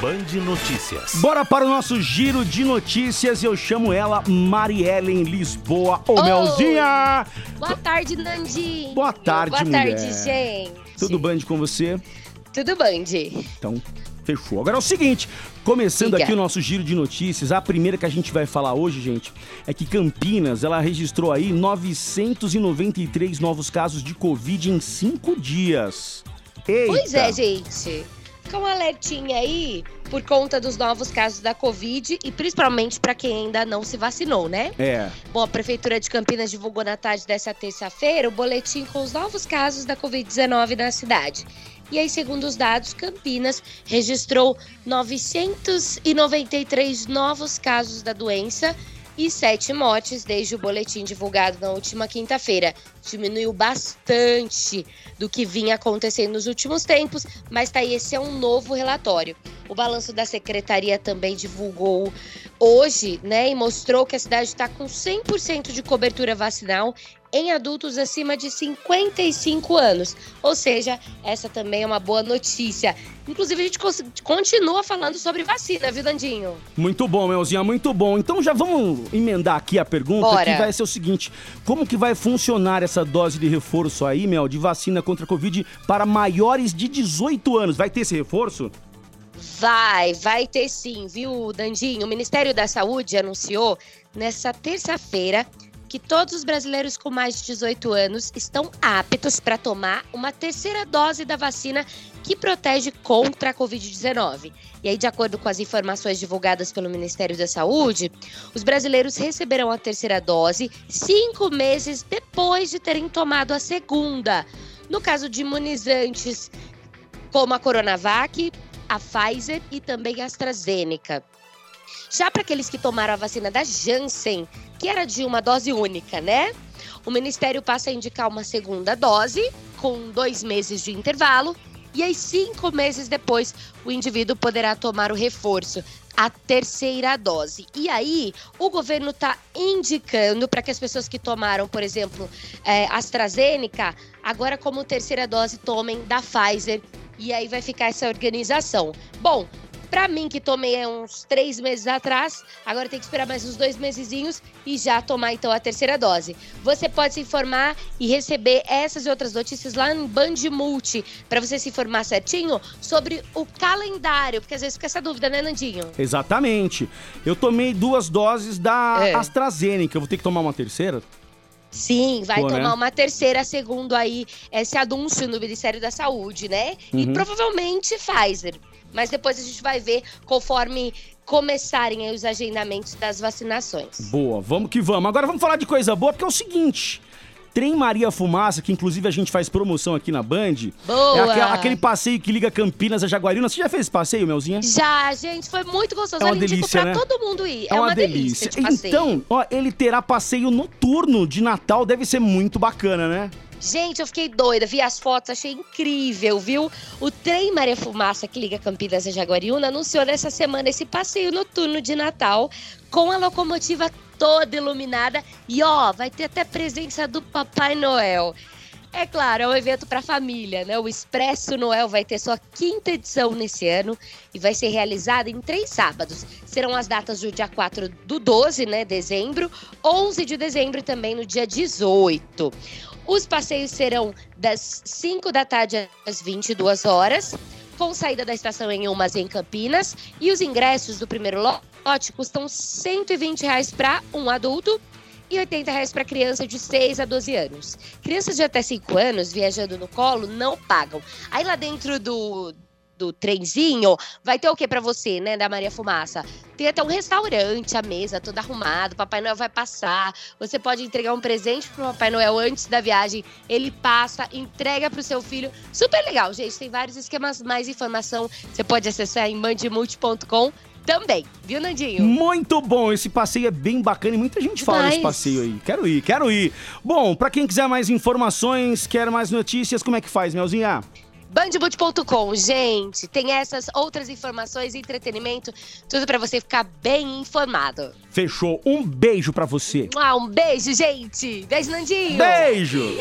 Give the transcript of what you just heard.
Band Notícias. Bora para o nosso giro de notícias. Eu chamo ela Mariellen Lisboa. Ô, Melzinha! Boa tarde, Nandinho. Boa tarde, Boa mulher. tarde, gente. Tudo Band com você? Tudo Band. Então, fechou. Agora é o seguinte, começando Diga. aqui o nosso giro de notícias, a primeira que a gente vai falar hoje, gente, é que Campinas, ela registrou aí 993 novos casos de Covid em cinco dias. Eita. Pois é, gente. Fica um alertinha aí por conta dos novos casos da Covid e principalmente para quem ainda não se vacinou, né? É, Bom, a Prefeitura de Campinas divulgou na tarde dessa terça-feira o boletim com os novos casos da Covid-19 na cidade. E aí, segundo os dados, Campinas registrou 993 novos casos da doença e sete mortes desde o boletim divulgado na última quinta-feira. Diminuiu bastante do que vinha acontecendo nos últimos tempos, mas tá aí, esse é um novo relatório. O balanço da secretaria também divulgou hoje, né, e mostrou que a cidade está com 100% de cobertura vacinal em adultos acima de 55 anos. Ou seja, essa também é uma boa notícia. Inclusive, a gente continua falando sobre vacina, viu, Dandinho? muito bom, Melzinha, muito bom. Então já vamos emendar aqui a pergunta, Bora. que vai ser o seguinte, como que vai funcionar essa dose de reforço aí, Mel, de vacina contra a Covid para maiores de 18 anos? Vai ter esse reforço? Vai, vai ter sim, viu, Dandinho? O Ministério da Saúde anunciou nessa terça-feira que todos os brasileiros com mais de 18 anos estão aptos para tomar uma terceira dose da vacina que protege contra a Covid-19. E aí, de acordo com as informações divulgadas pelo Ministério da Saúde, os brasileiros receberão a terceira dose cinco meses depois de terem tomado a segunda. No caso de imunizantes como a Coronavac, a Pfizer e também a AstraZeneca. Já para aqueles que tomaram a vacina da Janssen, que era de uma dose única, né? O Ministério passa a indicar uma segunda dose, com dois meses de intervalo, e aí cinco meses depois o indivíduo poderá tomar o reforço, a terceira dose. E aí o governo está indicando para que as pessoas que tomaram, por exemplo, é, AstraZeneca, agora como terceira dose tomem da Pfizer. E aí vai ficar essa organização. Bom, Pra mim, que tomei há uns três meses atrás, agora tem que esperar mais uns dois mesezinhos e já tomar então a terceira dose. Você pode se informar e receber essas e outras notícias lá em Band Multi, pra você se informar certinho sobre o calendário, porque às vezes fica essa dúvida, né, Nandinho? Exatamente. Eu tomei duas doses da É. AstraZeneca. Eu vou ter que tomar uma terceira? Sim, vai Pô, né? tomar uma terceira, segundo aí esse anúncio no Ministério da Saúde, né? E Uhum. provavelmente Pfizer. Mas depois a gente vai ver conforme começarem os agendamentos das vacinações. Boa, vamos que vamos. Agora vamos falar de coisa boa, porque é o seguinte. Trem Maria Fumaça, que inclusive a gente faz promoção aqui na Band. Boa! É aquela- aquele passeio que liga Campinas a Jaguariúna. Você já fez esse passeio, Melzinha? Já, gente, foi muito gostoso. É uma delícia, pra né? todo mundo ir. É, uma, delícia. de passeio. Então, ó, ele terá passeio noturno de Natal. Deve ser muito bacana, né? Gente, eu fiquei doida, vi as fotos, achei incrível, viu? O trem Maria Fumaça, que liga Campinas a Jaguariúna, anunciou nessa semana esse passeio noturno de Natal com a locomotiva toda iluminada e ó, vai ter até presença do Papai Noel. É claro, é um evento para família, né? O Expresso Noel vai ter sua quinta edição nesse ano e vai ser realizada em três sábados. Serão as datas do dia 4 do 12, né, dezembro, 11 de dezembro e também no dia 18. Os passeios serão das 5 da tarde às 22 horas, com saída da estação em Umas em Campinas. E os ingressos do primeiro lote custam 120 reais para um adulto e 80 reais para criança de 6 a 12 anos. Crianças de até 5 anos viajando no colo não pagam. Aí lá dentro do, do trenzinho vai ter o que para você, né, da Maria Fumaça? Tem até um restaurante, a mesa toda arrumada, Papai Noel vai passar. Você pode entregar um presente pro Papai Noel antes da viagem. Ele passa, entrega pro seu filho. Super legal, gente. Tem vários esquemas, mais informação você pode acessar em mandimulti.com também, viu, Nandinho? Muito bom, esse passeio é bem bacana e muita gente fala desse Demais. passeio aí. Quero ir, quero ir. Bom, pra quem quiser mais informações, quer mais notícias, como é que faz, Melzinha? Bandboot.com, gente, tem essas outras informações, entretenimento, tudo pra você ficar bem informado. Fechou. Um beijo pra você. Ah, um beijo, gente. Beijo, Nandinho. Beijo!